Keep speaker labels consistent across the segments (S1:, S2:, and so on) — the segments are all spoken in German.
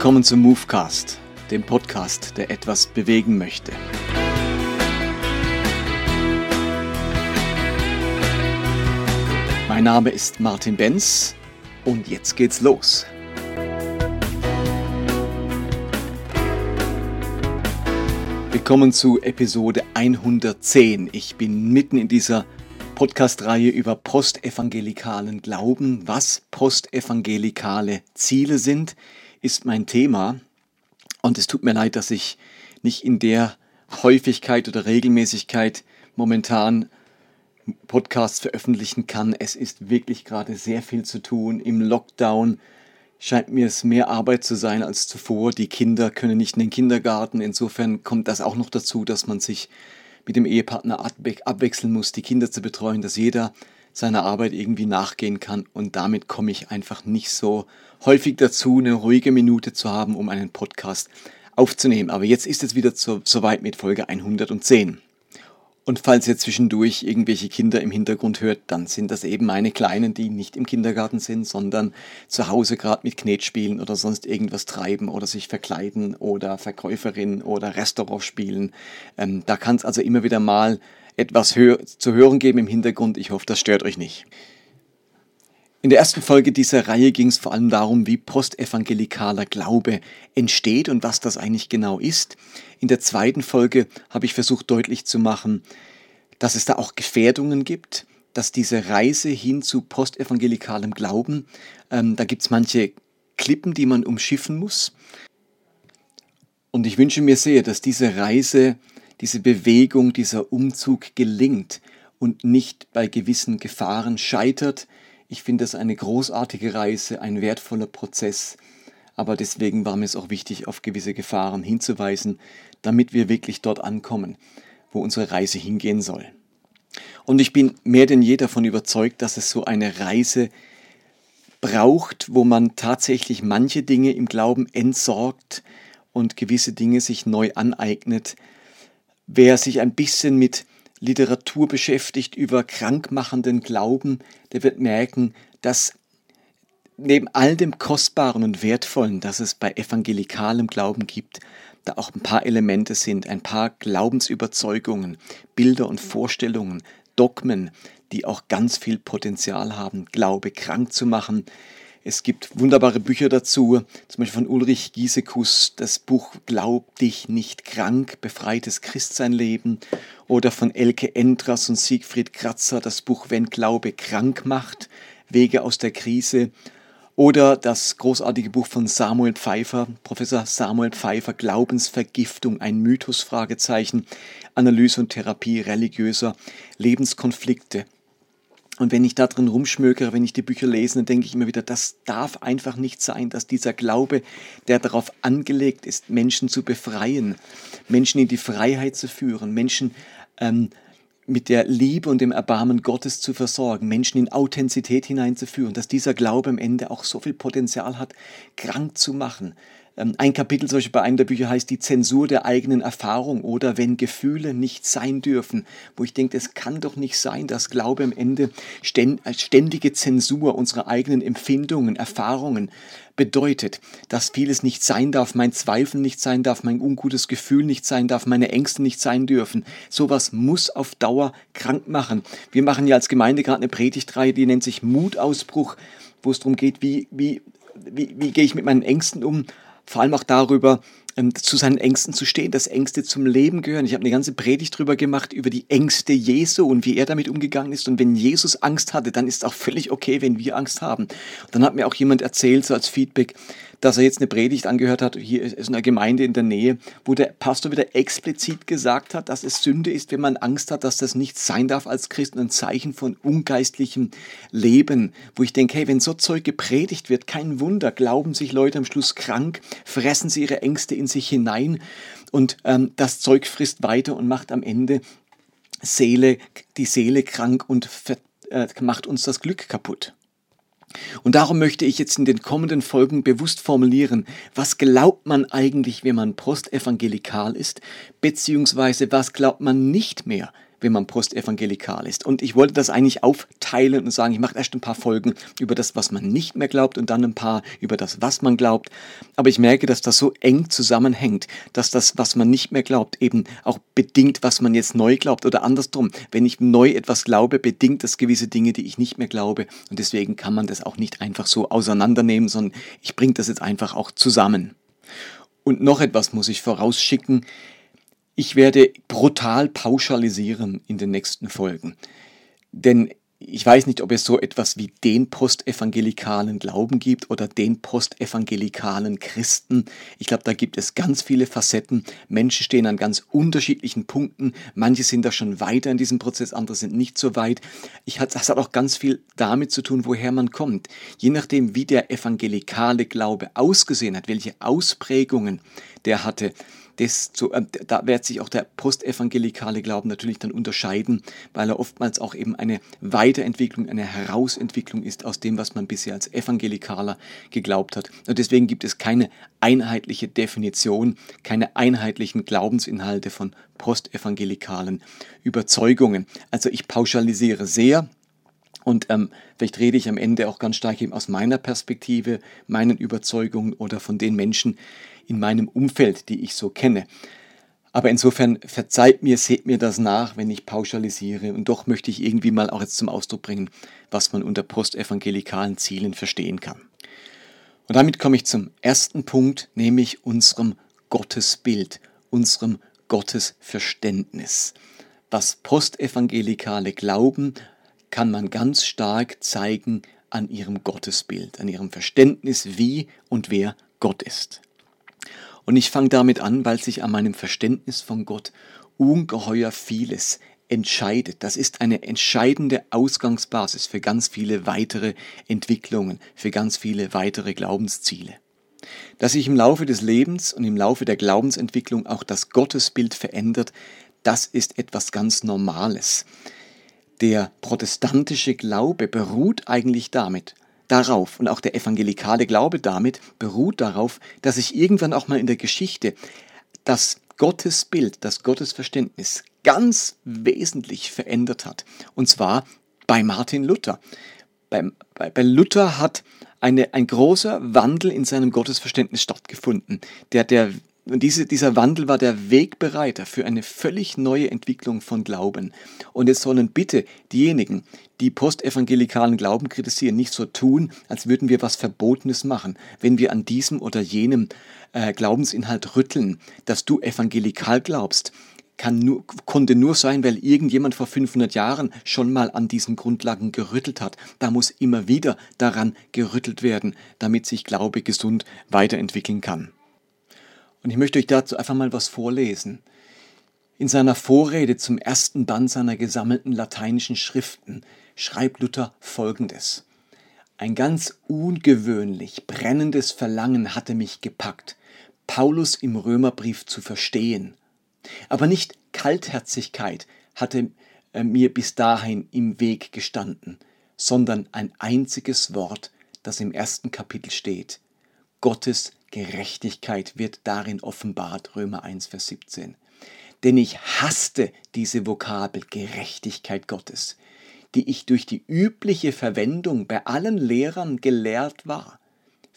S1: Willkommen zum Movecast, dem Podcast, der etwas bewegen möchte. Mein Name ist Martin Benz und jetzt geht's los. Willkommen zu Episode 110. Ich bin mitten in dieser Podcast-Reihe über postevangelikalen Glauben. Was postevangelikale Ziele sind, ist mein Thema. Und es tut mir leid, dass ich nicht in der Häufigkeit oder Regelmäßigkeit momentan Podcasts veröffentlichen kann. Es ist wirklich gerade sehr viel zu tun. Im Lockdown scheint mir es mehr Arbeit zu sein als zuvor. Die Kinder können nicht in den Kindergarten. Insofern kommt das auch noch dazu, dass man sich mit dem Ehepartner abwechseln muss, die Kinder zu betreuen, dass jeder seiner Arbeit irgendwie nachgehen kann. Und damit komme ich einfach nicht so häufig dazu, eine ruhige Minute zu haben, um einen Podcast aufzunehmen. Aber jetzt ist es wieder soweit mit Folge 110. Und falls ihr zwischendurch irgendwelche Kinder im Hintergrund hört, dann sind das eben meine Kleinen, die nicht im Kindergarten sind, sondern zu Hause gerade mit Knet spielen oder sonst irgendwas treiben oder sich verkleiden oder Verkäuferin oder Restaurant spielen. Ähm, da kann es also immer wieder mal etwas hör zu hören geben im Hintergrund. Ich hoffe, das stört euch nicht. In der ersten Folge dieser Reihe ging es vor allem darum, wie postevangelikaler Glaube entsteht und was das eigentlich genau ist. In der zweiten Folge habe ich versucht deutlich zu machen, dass es da auch Gefährdungen gibt, dass diese Reise hin zu postevangelikalem Glauben, ähm, da gibt es manche Klippen, die man umschiffen muss. Und ich wünsche mir sehr, dass diese Reise, diese Bewegung, dieser Umzug gelingt und nicht bei gewissen Gefahren scheitert, ich finde es eine großartige Reise, ein wertvoller Prozess, aber deswegen war mir es auch wichtig, auf gewisse Gefahren hinzuweisen, damit wir wirklich dort ankommen, wo unsere Reise hingehen soll. Und ich bin mehr denn je davon überzeugt, dass es so eine Reise braucht, wo man tatsächlich manche Dinge im Glauben entsorgt und gewisse Dinge sich neu aneignet. Wer sich ein bisschen mit Literatur beschäftigt über krankmachenden Glauben, der wird merken, dass neben all dem Kostbaren und Wertvollen, das es bei evangelikalem Glauben gibt, da auch ein paar Elemente sind, ein paar Glaubensüberzeugungen, Bilder und Vorstellungen, Dogmen, die auch ganz viel Potenzial haben, Glaube krank zu machen, es gibt wunderbare Bücher dazu, zum Beispiel von Ulrich Giesekus, das Buch Glaub dich nicht krank, befreites Christseinleben oder von Elke Endras und Siegfried Kratzer, das Buch Wenn Glaube krank macht, Wege aus der Krise oder das großartige Buch von Samuel Pfeiffer, Professor Samuel Pfeiffer, Glaubensvergiftung, ein Mythos, Fragezeichen, Analyse und Therapie religiöser Lebenskonflikte. Und wenn ich da drin rumschmökere, wenn ich die Bücher lese, dann denke ich immer wieder, das darf einfach nicht sein, dass dieser Glaube, der darauf angelegt ist, Menschen zu befreien, Menschen in die Freiheit zu führen, Menschen ähm, mit der Liebe und dem Erbarmen Gottes zu versorgen, Menschen in Authentizität hineinzuführen, dass dieser Glaube am Ende auch so viel Potenzial hat, krank zu machen, ein Kapitel zum Beispiel bei einem der Bücher heißt die Zensur der eigenen Erfahrung oder wenn Gefühle nicht sein dürfen, wo ich denke, es kann doch nicht sein, dass Glaube am Ende äh, ständige Zensur unserer eigenen Empfindungen, Erfahrungen bedeutet, dass vieles nicht sein darf, mein Zweifel nicht sein darf, mein ungutes Gefühl nicht sein darf, meine Ängste nicht sein dürfen. Sowas muss auf Dauer krank machen. Wir machen ja als Gemeinde gerade eine Predigtreihe, die nennt sich Mutausbruch, wo es darum geht, wie, wie, wie, wie gehe ich mit meinen Ängsten um, vor allem auch darüber, ähm, zu seinen Ängsten zu stehen, dass Ängste zum Leben gehören. Ich habe eine ganze Predigt drüber gemacht, über die Ängste Jesu und wie er damit umgegangen ist. Und wenn Jesus Angst hatte, dann ist auch völlig okay, wenn wir Angst haben. Und dann hat mir auch jemand erzählt, so als Feedback, dass er jetzt eine Predigt angehört hat, hier ist eine Gemeinde in der Nähe, wo der Pastor wieder explizit gesagt hat, dass es Sünde ist, wenn man Angst hat, dass das nicht sein darf als Christ ein Zeichen von ungeistlichem Leben, wo ich denke, hey, wenn so Zeug gepredigt wird, kein Wunder, glauben sich Leute am Schluss krank, fressen sie ihre Ängste in sich hinein und ähm, das Zeug frisst weiter und macht am Ende Seele, die Seele krank und äh, macht uns das Glück kaputt. Und darum möchte ich jetzt in den kommenden Folgen bewusst formulieren, was glaubt man eigentlich, wenn man postevangelikal ist, beziehungsweise was glaubt man nicht mehr, wenn man postevangelikal ist. Und ich wollte das eigentlich aufteilen und sagen, ich mache erst ein paar Folgen über das, was man nicht mehr glaubt und dann ein paar über das, was man glaubt. Aber ich merke, dass das so eng zusammenhängt, dass das, was man nicht mehr glaubt, eben auch bedingt, was man jetzt neu glaubt oder andersrum. Wenn ich neu etwas glaube, bedingt das gewisse Dinge, die ich nicht mehr glaube. Und deswegen kann man das auch nicht einfach so auseinandernehmen, sondern ich bringe das jetzt einfach auch zusammen. Und noch etwas muss ich vorausschicken. Ich werde brutal pauschalisieren in den nächsten Folgen. Denn ich weiß nicht, ob es so etwas wie den postevangelikalen Glauben gibt oder den postevangelikalen Christen. Ich glaube, da gibt es ganz viele Facetten. Menschen stehen an ganz unterschiedlichen Punkten. Manche sind da schon weiter in diesem Prozess, andere sind nicht so weit. Ich, das hat auch ganz viel damit zu tun, woher man kommt. Je nachdem, wie der evangelikale Glaube ausgesehen hat, welche Ausprägungen der hatte, desto, äh, da wird sich auch der postevangelikale Glauben natürlich dann unterscheiden, weil er oftmals auch eben eine Weiterentwicklung, eine Herausentwicklung ist aus dem, was man bisher als Evangelikaler geglaubt hat. Und deswegen gibt es keine einheitliche Definition, keine einheitlichen Glaubensinhalte von postevangelikalen Überzeugungen. Also ich pauschalisiere sehr. Und ähm, vielleicht rede ich am Ende auch ganz stark eben aus meiner Perspektive, meinen Überzeugungen oder von den Menschen, in meinem Umfeld, die ich so kenne. Aber insofern verzeiht mir, seht mir das nach, wenn ich pauschalisiere. Und doch möchte ich irgendwie mal auch jetzt zum Ausdruck bringen, was man unter postevangelikalen Zielen verstehen kann. Und damit komme ich zum ersten Punkt, nämlich unserem Gottesbild, unserem Gottesverständnis. Was postevangelikale glauben, kann man ganz stark zeigen an ihrem Gottesbild, an ihrem Verständnis, wie und wer Gott ist. Und ich fange damit an, weil sich an meinem Verständnis von Gott ungeheuer vieles entscheidet. Das ist eine entscheidende Ausgangsbasis für ganz viele weitere Entwicklungen, für ganz viele weitere Glaubensziele. Dass sich im Laufe des Lebens und im Laufe der Glaubensentwicklung auch das Gottesbild verändert, das ist etwas ganz Normales. Der protestantische Glaube beruht eigentlich damit, darauf und auch der evangelikale Glaube damit beruht darauf, dass sich irgendwann auch mal in der Geschichte das Gottesbild, das Gottesverständnis ganz wesentlich verändert hat. Und zwar bei Martin Luther. Bei, bei, bei Luther hat eine, ein großer Wandel in seinem Gottesverständnis stattgefunden, der, der und diese, dieser Wandel war der Wegbereiter für eine völlig neue Entwicklung von Glauben. Und es sollen bitte diejenigen, die postevangelikalen Glauben kritisieren, nicht so tun, als würden wir was Verbotenes machen, wenn wir an diesem oder jenem äh, Glaubensinhalt rütteln, dass du evangelikal glaubst. Nur, konnte nur sein, weil irgendjemand vor 500 Jahren schon mal an diesen Grundlagen gerüttelt hat. Da muss immer wieder daran gerüttelt werden, damit sich Glaube gesund weiterentwickeln kann. Und ich möchte euch dazu einfach mal was vorlesen. In seiner Vorrede zum ersten Band seiner gesammelten lateinischen Schriften schreibt Luther Folgendes. Ein ganz ungewöhnlich brennendes Verlangen hatte mich gepackt, Paulus im Römerbrief zu verstehen. Aber nicht Kaltherzigkeit hatte äh, mir bis dahin im Weg gestanden, sondern ein einziges Wort, das im ersten Kapitel steht. Gottes Gerechtigkeit wird darin offenbart, Römer 1, Vers 17. Denn ich hasste diese Vokabel Gerechtigkeit Gottes, die ich durch die übliche Verwendung bei allen Lehrern gelehrt war,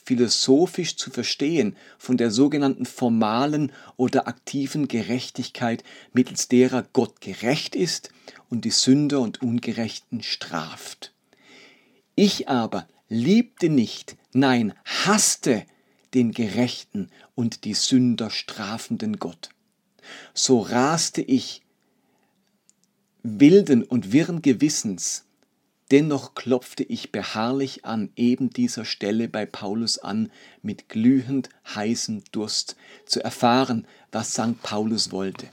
S1: philosophisch zu verstehen von der sogenannten formalen oder aktiven Gerechtigkeit, mittels derer Gott gerecht ist und die Sünder und Ungerechten straft. Ich aber liebte nicht, nein, hasste den gerechten und die Sünder strafenden Gott. So raste ich wilden und wirren Gewissens, dennoch klopfte ich beharrlich an eben dieser Stelle bei Paulus an, mit glühend heißem Durst, zu erfahren, was St. Paulus wollte,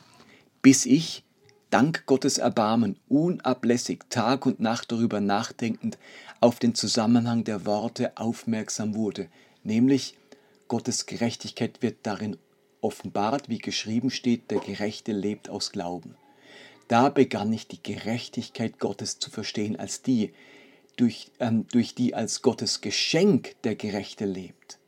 S1: bis ich, dank Gottes Erbarmen, unablässig Tag und Nacht darüber nachdenkend, auf den Zusammenhang der Worte aufmerksam wurde, nämlich Gottes Gerechtigkeit wird darin offenbart, wie geschrieben steht, der Gerechte lebt aus Glauben. Da begann ich die Gerechtigkeit Gottes zu verstehen als die, durch, ähm, durch die als Gottes Geschenk der Gerechte lebt.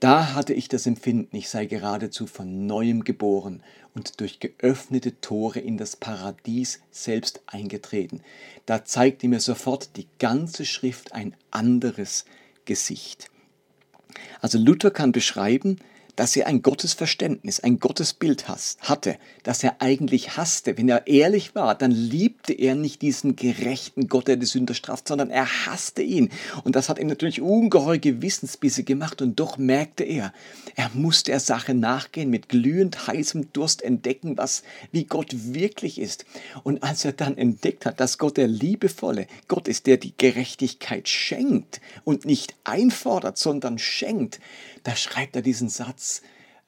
S1: Da hatte ich das Empfinden, ich sei geradezu von neuem geboren und durch geöffnete Tore in das Paradies selbst eingetreten. Da zeigte mir sofort die ganze Schrift ein anderes Gesicht. Also Luther kann beschreiben, dass er ein Gottesverständnis, ein Gottesbild hatte, das er eigentlich hasste. Wenn er ehrlich war, dann liebte er nicht diesen gerechten Gott, der die Sünder straft, sondern er hasste ihn. Und das hat ihm natürlich ungeheure Gewissensbisse gemacht. Und doch merkte er, er musste der Sache nachgehen, mit glühend heißem Durst entdecken, was, wie Gott wirklich ist. Und als er dann entdeckt hat, dass Gott der liebevolle Gott ist, der die Gerechtigkeit schenkt und nicht einfordert, sondern schenkt, da schreibt er diesen Satz,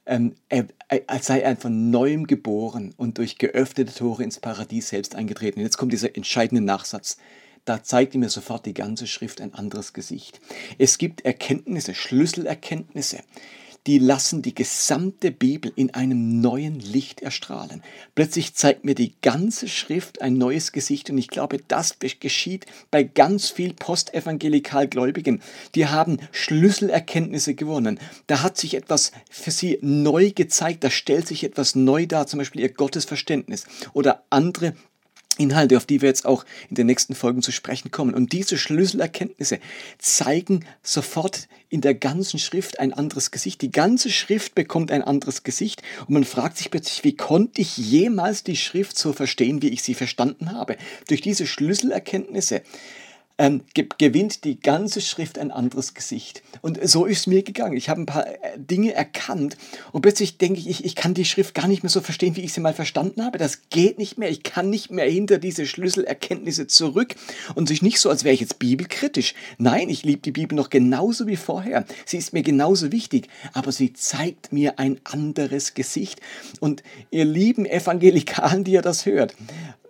S1: ähm, er, er, sei er von neuem geboren und durch geöffnete Tore ins Paradies selbst eingetreten. Und jetzt kommt dieser entscheidende Nachsatz. Da zeigt mir sofort die ganze Schrift ein anderes Gesicht. Es gibt Erkenntnisse, Schlüsselerkenntnisse, die lassen die gesamte Bibel in einem neuen Licht erstrahlen. Plötzlich zeigt mir die ganze Schrift ein neues Gesicht und ich glaube, das geschieht bei ganz viel Postevangelikal-Gläubigen. Die haben Schlüsselerkenntnisse gewonnen. Da hat sich etwas für sie neu gezeigt, da stellt sich etwas neu dar, zum Beispiel ihr Gottesverständnis oder andere Inhalte, auf die wir jetzt auch in den nächsten Folgen zu sprechen kommen. Und diese Schlüsselerkenntnisse zeigen sofort in der ganzen Schrift ein anderes Gesicht. Die ganze Schrift bekommt ein anderes Gesicht und man fragt sich plötzlich, wie konnte ich jemals die Schrift so verstehen, wie ich sie verstanden habe? Durch diese Schlüsselerkenntnisse ähm, ge gewinnt die ganze Schrift ein anderes Gesicht. Und so ist es mir gegangen. Ich habe ein paar äh, Dinge erkannt und plötzlich denke ich, ich, ich kann die Schrift gar nicht mehr so verstehen, wie ich sie mal verstanden habe. Das geht nicht mehr. Ich kann nicht mehr hinter diese Schlüsselerkenntnisse zurück und sich nicht so, als wäre ich jetzt bibelkritisch. Nein, ich liebe die Bibel noch genauso wie vorher. Sie ist mir genauso wichtig, aber sie zeigt mir ein anderes Gesicht. Und ihr lieben Evangelikalen, die ihr das hört,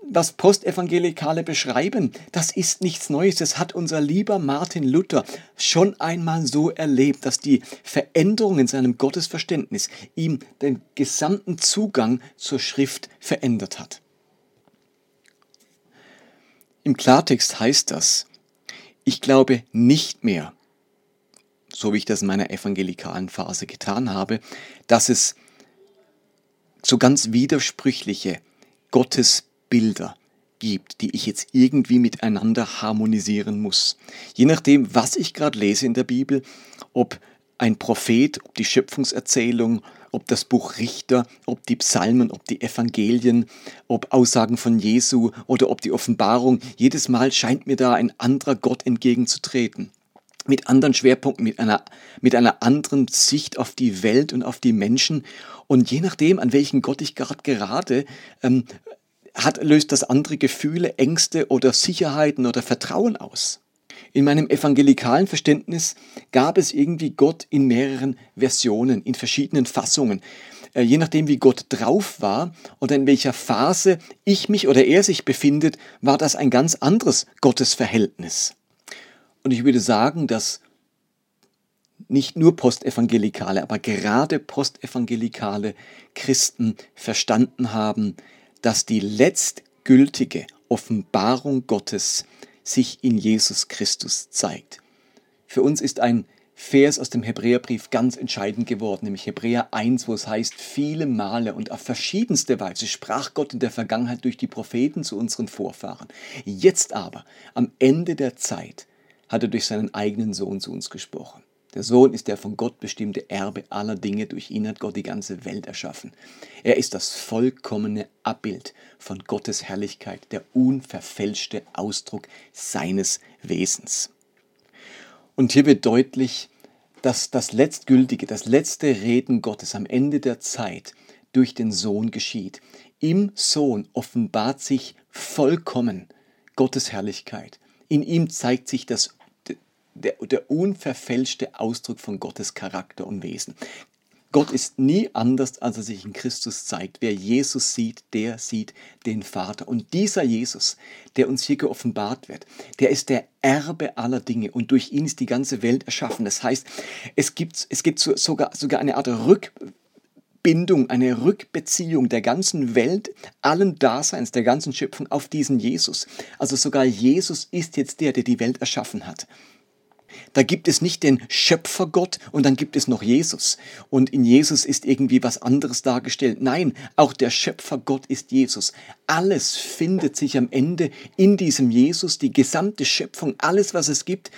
S1: was Postevangelikale beschreiben, das ist nichts Neues. Das hat unser lieber Martin Luther schon einmal so erlebt, dass die Veränderung in seinem Gottesverständnis ihm den gesamten Zugang zur Schrift verändert hat. Im Klartext heißt das, ich glaube nicht mehr, so wie ich das in meiner evangelikalen Phase getan habe, dass es so ganz widersprüchliche Gottes Bilder gibt, die ich jetzt irgendwie miteinander harmonisieren muss. Je nachdem, was ich gerade lese in der Bibel, ob ein Prophet, ob die Schöpfungserzählung, ob das Buch Richter, ob die Psalmen, ob die Evangelien, ob Aussagen von Jesu oder ob die Offenbarung, jedes Mal scheint mir da ein anderer Gott entgegenzutreten. Mit anderen Schwerpunkten, mit einer, mit einer anderen Sicht auf die Welt und auf die Menschen. Und je nachdem, an welchen Gott ich gerade gerate, ähm, hat, löst das andere Gefühle, Ängste oder Sicherheiten oder Vertrauen aus. In meinem evangelikalen Verständnis gab es irgendwie Gott in mehreren Versionen, in verschiedenen Fassungen. Äh, je nachdem, wie Gott drauf war oder in welcher Phase ich mich oder er sich befindet, war das ein ganz anderes Gottesverhältnis. Und ich würde sagen, dass nicht nur Postevangelikale, aber gerade Postevangelikale Christen verstanden haben, dass die letztgültige Offenbarung Gottes sich in Jesus Christus zeigt. Für uns ist ein Vers aus dem Hebräerbrief ganz entscheidend geworden, nämlich Hebräer 1, wo es heißt, viele Male und auf verschiedenste Weise sprach Gott in der Vergangenheit durch die Propheten zu unseren Vorfahren. Jetzt aber, am Ende der Zeit, hat er durch seinen eigenen Sohn zu uns gesprochen. Der Sohn ist der von Gott bestimmte Erbe aller Dinge. Durch ihn hat Gott die ganze Welt erschaffen. Er ist das vollkommene Abbild von Gottes Herrlichkeit, der unverfälschte Ausdruck seines Wesens. Und hier wird deutlich, dass das letztgültige, das letzte Reden Gottes am Ende der Zeit durch den Sohn geschieht. Im Sohn offenbart sich vollkommen Gottes Herrlichkeit. In ihm zeigt sich das der, der unverfälschte Ausdruck von Gottes Charakter und Wesen. Gott ist nie anders, als er sich in Christus zeigt. Wer Jesus sieht, der sieht den Vater. Und dieser Jesus, der uns hier geoffenbart wird, der ist der Erbe aller Dinge und durch ihn ist die ganze Welt erschaffen. Das heißt, es gibt, es gibt sogar, sogar eine Art Rückbindung, eine Rückbeziehung der ganzen Welt, allen Daseins, der ganzen Schöpfung auf diesen Jesus. Also sogar Jesus ist jetzt der, der die Welt erschaffen hat. Da gibt es nicht den Schöpfergott und dann gibt es noch Jesus. Und in Jesus ist irgendwie was anderes dargestellt. Nein, auch der Schöpfergott ist Jesus. Alles findet sich am Ende in diesem Jesus. Die gesamte Schöpfung, alles, was es gibt,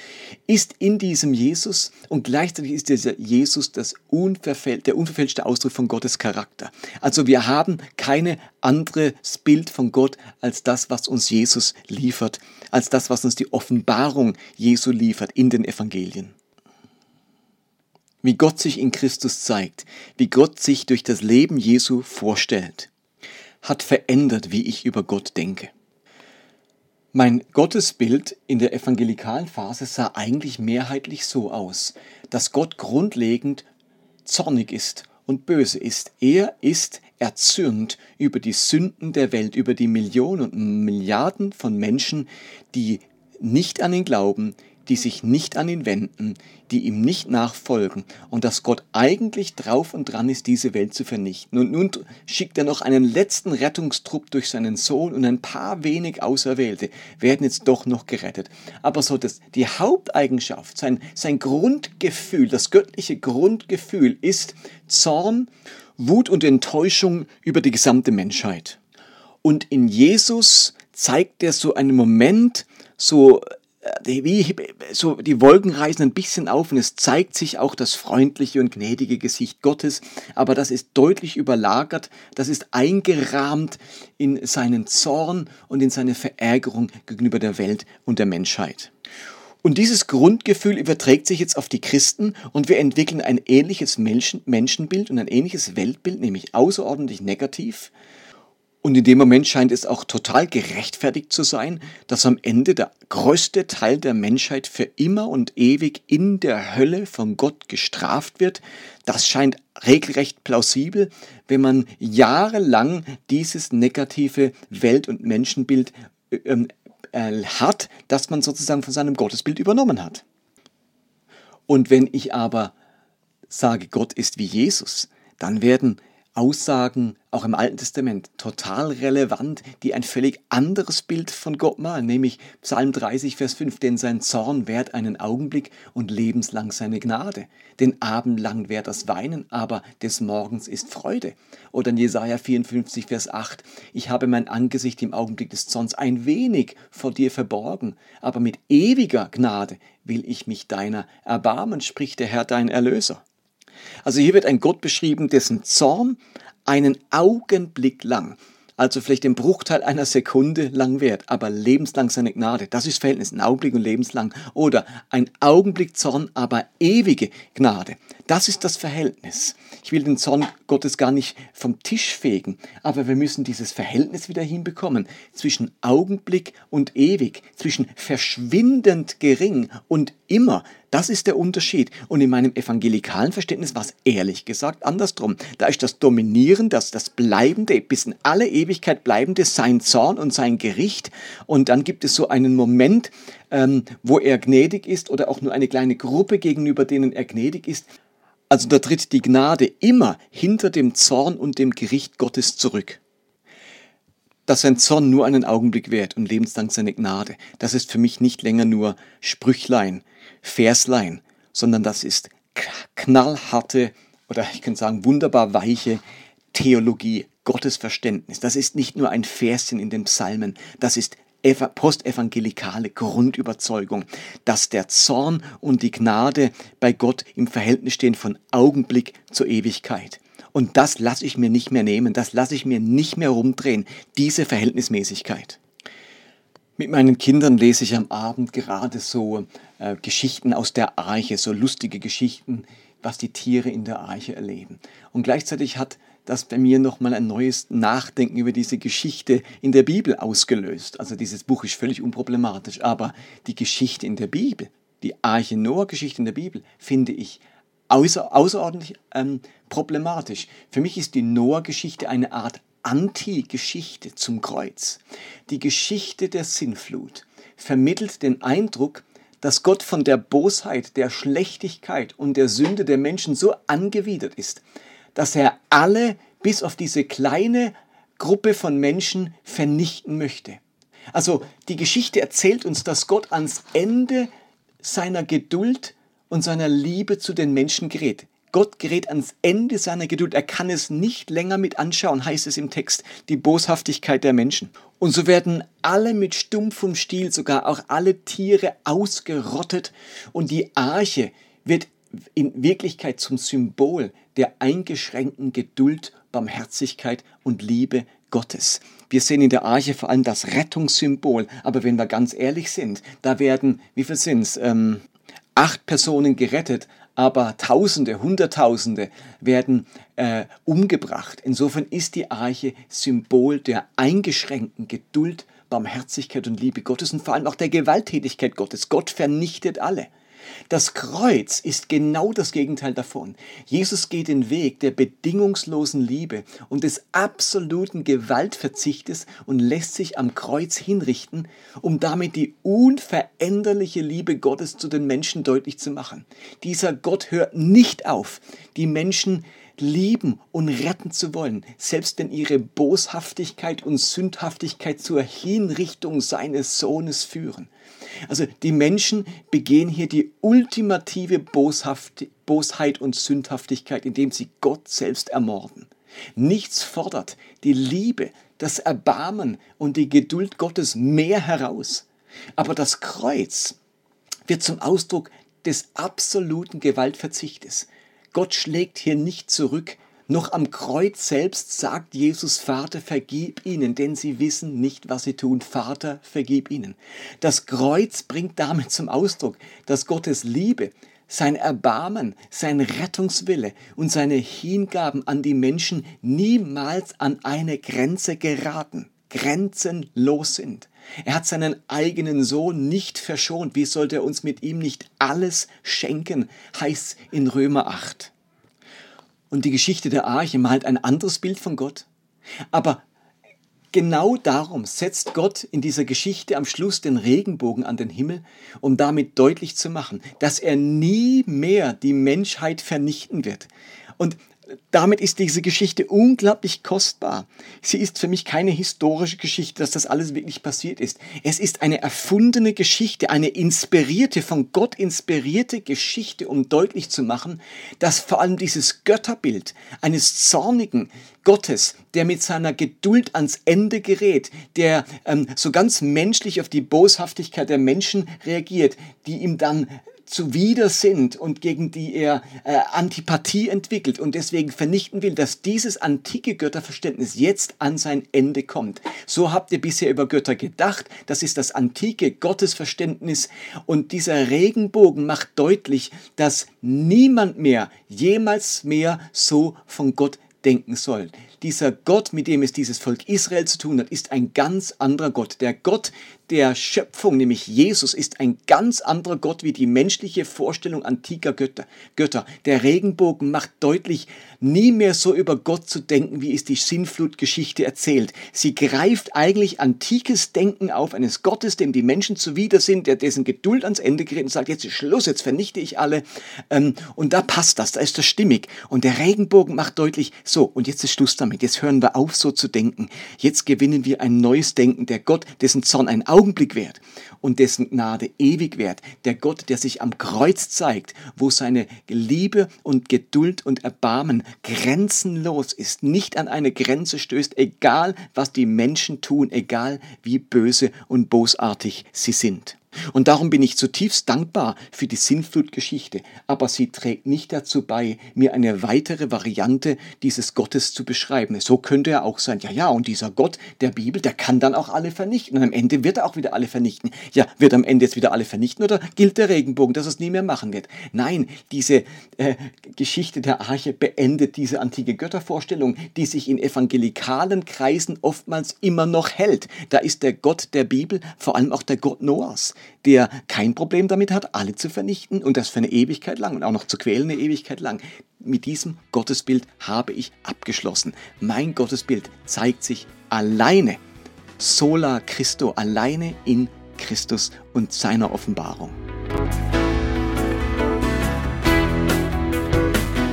S1: ist in diesem Jesus. Und gleichzeitig ist dieser Jesus das unverfäl der unverfälschte Ausdruck von Gottes Charakter. Also wir haben keine anderes Bild von Gott als das, was uns Jesus liefert, als das, was uns die Offenbarung Jesu liefert in den Evangelien. Wie Gott sich in Christus zeigt, wie Gott sich durch das Leben Jesu vorstellt, hat verändert, wie ich über Gott denke. Mein Gottesbild in der evangelikalen Phase sah eigentlich mehrheitlich so aus, dass Gott grundlegend zornig ist und böse ist. Er ist erzürnt über die Sünden der Welt, über die Millionen und Milliarden von Menschen, die nicht an ihn glauben, die sich nicht an ihn wenden, die ihm nicht nachfolgen und dass Gott eigentlich drauf und dran ist, diese Welt zu vernichten. Und nun schickt er noch einen letzten Rettungstrupp durch seinen Sohn und ein paar wenig Auserwählte werden jetzt doch noch gerettet. Aber so das, die Haupteigenschaft, sein, sein Grundgefühl, das göttliche Grundgefühl ist Zorn, Wut und Enttäuschung über die gesamte Menschheit. Und in Jesus zeigt er so einen Moment, so wie, so die Wolken reißen ein bisschen auf und es zeigt sich auch das freundliche und gnädige Gesicht Gottes, aber das ist deutlich überlagert, das ist eingerahmt in seinen Zorn und in seine Verärgerung gegenüber der Welt und der Menschheit. Und dieses Grundgefühl überträgt sich jetzt auf die Christen und wir entwickeln ein ähnliches Menschen, Menschenbild und ein ähnliches Weltbild, nämlich außerordentlich negativ, und in dem Moment scheint es auch total gerechtfertigt zu sein, dass am Ende der größte Teil der Menschheit für immer und ewig in der Hölle von Gott gestraft wird. Das scheint regelrecht plausibel, wenn man jahrelang dieses negative Welt- und Menschenbild ähm, äh, hat, das man sozusagen von seinem Gottesbild übernommen hat. Und wenn ich aber sage, Gott ist wie Jesus, dann werden Aussagen, auch im Alten Testament, total relevant, die ein völlig anderes Bild von Gott malen, nämlich Psalm 30, Vers 5, denn sein Zorn währt einen Augenblick und lebenslang seine Gnade. Den Abend lang währt das Weinen, aber des Morgens ist Freude. Oder in Jesaja 54, Vers 8, ich habe mein Angesicht im Augenblick des Zorns ein wenig vor dir verborgen, aber mit ewiger Gnade will ich mich deiner erbarmen, spricht der Herr dein Erlöser. Also hier wird ein Gott beschrieben, dessen Zorn einen Augenblick lang also vielleicht den Bruchteil einer Sekunde lang wert, aber lebenslang seine Gnade. Das ist Verhältnis, ein Augenblick und lebenslang. Oder ein Augenblick Zorn, aber ewige Gnade. Das ist das Verhältnis. Ich will den Zorn Gottes gar nicht vom Tisch fegen, aber wir müssen dieses Verhältnis wieder hinbekommen zwischen Augenblick und ewig, zwischen verschwindend gering und immer. Das ist der Unterschied. Und in meinem evangelikalen Verständnis war es ehrlich gesagt andersrum. Da ist das Dominieren, das, das Bleibende, bis in alle Ewigkeit Bleibende, sein Zorn und sein Gericht. Und dann gibt es so einen Moment, ähm, wo er gnädig ist oder auch nur eine kleine Gruppe gegenüber denen er gnädig ist. Also da tritt die Gnade immer hinter dem Zorn und dem Gericht Gottes zurück dass sein Zorn nur einen Augenblick währt und lebenslang seine Gnade. Das ist für mich nicht länger nur Sprüchlein, Verslein, sondern das ist knallharte oder ich könnte sagen wunderbar weiche Theologie, Gottesverständnis. Das ist nicht nur ein Verschen in den Psalmen, das ist postevangelikale Grundüberzeugung, dass der Zorn und die Gnade bei Gott im Verhältnis stehen von Augenblick zur Ewigkeit. Und das lasse ich mir nicht mehr nehmen, das lasse ich mir nicht mehr rumdrehen, diese Verhältnismäßigkeit. Mit meinen Kindern lese ich am Abend gerade so äh, Geschichten aus der Arche, so lustige Geschichten, was die Tiere in der Arche erleben. Und gleichzeitig hat das bei mir nochmal ein neues Nachdenken über diese Geschichte in der Bibel ausgelöst. Also dieses Buch ist völlig unproblematisch, aber die Geschichte in der Bibel, die Arche Noah-Geschichte in der Bibel, finde ich außer, außerordentlich ähm, problematisch. Für mich ist die Noah-Geschichte eine Art Anti-Geschichte zum Kreuz. Die Geschichte der Sinnflut vermittelt den Eindruck, dass Gott von der Bosheit, der Schlechtigkeit und der Sünde der Menschen so angewidert ist, dass er alle bis auf diese kleine Gruppe von Menschen vernichten möchte. Also die Geschichte erzählt uns, dass Gott ans Ende seiner Geduld und seiner Liebe zu den Menschen gerät. Gott gerät ans Ende seiner Geduld. Er kann es nicht länger mit anschauen, heißt es im Text, die Boshaftigkeit der Menschen. Und so werden alle mit stumpfem Stiel, sogar auch alle Tiere ausgerottet und die Arche wird in Wirklichkeit zum Symbol der eingeschränkten Geduld, Barmherzigkeit und Liebe Gottes. Wir sehen in der Arche vor allem das Rettungssymbol, aber wenn wir ganz ehrlich sind, da werden, wie viel sind es, ähm, acht Personen gerettet, aber Tausende, Hunderttausende werden äh, umgebracht. Insofern ist die Arche Symbol der eingeschränkten Geduld, Barmherzigkeit und Liebe Gottes und vor allem auch der Gewalttätigkeit Gottes. Gott vernichtet alle. Das Kreuz ist genau das Gegenteil davon. Jesus geht den Weg der bedingungslosen Liebe und des absoluten Gewaltverzichtes und lässt sich am Kreuz hinrichten, um damit die unveränderliche Liebe Gottes zu den Menschen deutlich zu machen. Dieser Gott hört nicht auf, die Menschen lieben und retten zu wollen, selbst wenn ihre Boshaftigkeit und Sündhaftigkeit zur Hinrichtung seines Sohnes führen. Also die Menschen begehen hier die ultimative Boshaft Bosheit und Sündhaftigkeit, indem sie Gott selbst ermorden. Nichts fordert die Liebe, das Erbarmen und die Geduld Gottes mehr heraus. Aber das Kreuz wird zum Ausdruck des absoluten Gewaltverzichtes. Gott schlägt hier nicht zurück, noch am Kreuz selbst sagt Jesus, Vater, vergib ihnen, denn sie wissen nicht, was sie tun. Vater, vergib ihnen. Das Kreuz bringt damit zum Ausdruck, dass Gottes Liebe, sein Erbarmen, sein Rettungswille und seine Hingaben an die Menschen niemals an eine Grenze geraten, grenzenlos sind. Er hat seinen eigenen Sohn nicht verschont. Wie sollte er uns mit ihm nicht alles schenken, heißt in Römer 8. Und die Geschichte der Arche malt ein anderes Bild von Gott. Aber genau darum setzt Gott in dieser Geschichte am Schluss den Regenbogen an den Himmel, um damit deutlich zu machen, dass er nie mehr die Menschheit vernichten wird. Und damit ist diese Geschichte unglaublich kostbar. Sie ist für mich keine historische Geschichte, dass das alles wirklich passiert ist. Es ist eine erfundene Geschichte, eine inspirierte, von Gott inspirierte Geschichte, um deutlich zu machen, dass vor allem dieses Götterbild eines zornigen Gottes, der mit seiner Geduld ans Ende gerät, der ähm, so ganz menschlich auf die Boshaftigkeit der Menschen reagiert, die ihm dann zuwider sind und gegen die er äh, Antipathie entwickelt und deswegen vernichten will, dass dieses antike Götterverständnis jetzt an sein Ende kommt. So habt ihr bisher über Götter gedacht, das ist das antike Gottesverständnis und dieser Regenbogen macht deutlich, dass niemand mehr, jemals mehr so von Gott denken soll. Dieser Gott, mit dem es dieses Volk Israel zu tun hat, ist ein ganz anderer Gott. Der Gott, der Schöpfung, nämlich Jesus, ist ein ganz anderer Gott wie die menschliche Vorstellung antiker Götter. Götter. Der Regenbogen macht deutlich, nie mehr so über Gott zu denken, wie es die Sinnflutgeschichte erzählt. Sie greift eigentlich antikes Denken auf eines Gottes, dem die Menschen zuwider sind, der dessen Geduld ans Ende gerät und sagt, jetzt ist Schluss, jetzt vernichte ich alle. Ähm, und da passt das, da ist das stimmig. Und der Regenbogen macht deutlich, so, und jetzt ist Schluss damit. Jetzt hören wir auf, so zu denken. Jetzt gewinnen wir ein neues Denken. Der Gott, dessen Zorn ein Augenblick währt und dessen Gnade ewig währt. Der Gott, der sich am Kreuz zeigt, wo seine Liebe und Geduld und Erbarmen grenzenlos ist, nicht an eine Grenze stößt, egal was die Menschen tun, egal wie böse und bosartig sie sind. Und darum bin ich zutiefst dankbar für die Sinnflutgeschichte, aber sie trägt nicht dazu bei, mir eine weitere Variante dieses Gottes zu beschreiben. So könnte er auch sein, ja, ja, und dieser Gott der Bibel, der kann dann auch alle vernichten. Und am Ende wird er auch wieder alle vernichten. Ja, wird am Ende jetzt wieder alle vernichten oder gilt der Regenbogen, dass er es nie mehr machen wird? Nein, diese äh, Geschichte der Arche beendet diese antike Göttervorstellung, die sich in evangelikalen Kreisen oftmals immer noch hält. Da ist der Gott der Bibel vor allem auch der Gott Noahs der kein Problem damit hat, alle zu vernichten und das für eine Ewigkeit lang und auch noch zu quälen eine Ewigkeit lang. Mit diesem Gottesbild habe ich abgeschlossen. Mein Gottesbild zeigt sich alleine, sola Christo, alleine in Christus und seiner Offenbarung.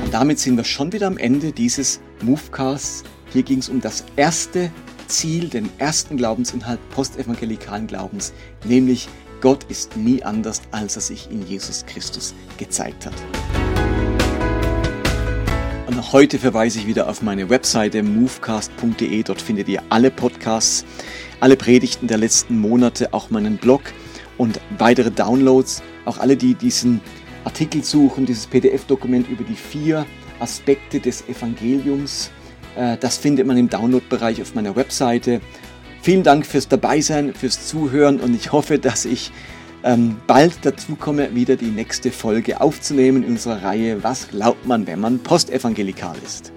S1: Und damit sind wir schon wieder am Ende dieses Movecasts. Hier ging es um das erste Ziel, den ersten Glaubensinhalt postevangelikalen Glaubens, nämlich Gott ist nie anders, als er sich in Jesus Christus gezeigt hat. Und heute verweise ich wieder auf meine Webseite movecast.de. Dort findet ihr alle Podcasts, alle Predigten der letzten Monate, auch meinen Blog und weitere Downloads. Auch alle, die diesen Artikel suchen, dieses PDF-Dokument über die vier Aspekte des Evangeliums. Äh, das findet man im Download-Bereich auf meiner Webseite. Vielen Dank fürs Dabeisein, fürs Zuhören und ich hoffe, dass ich ähm, bald dazu komme, wieder die nächste Folge aufzunehmen in unserer Reihe Was glaubt man, wenn man postevangelikal ist?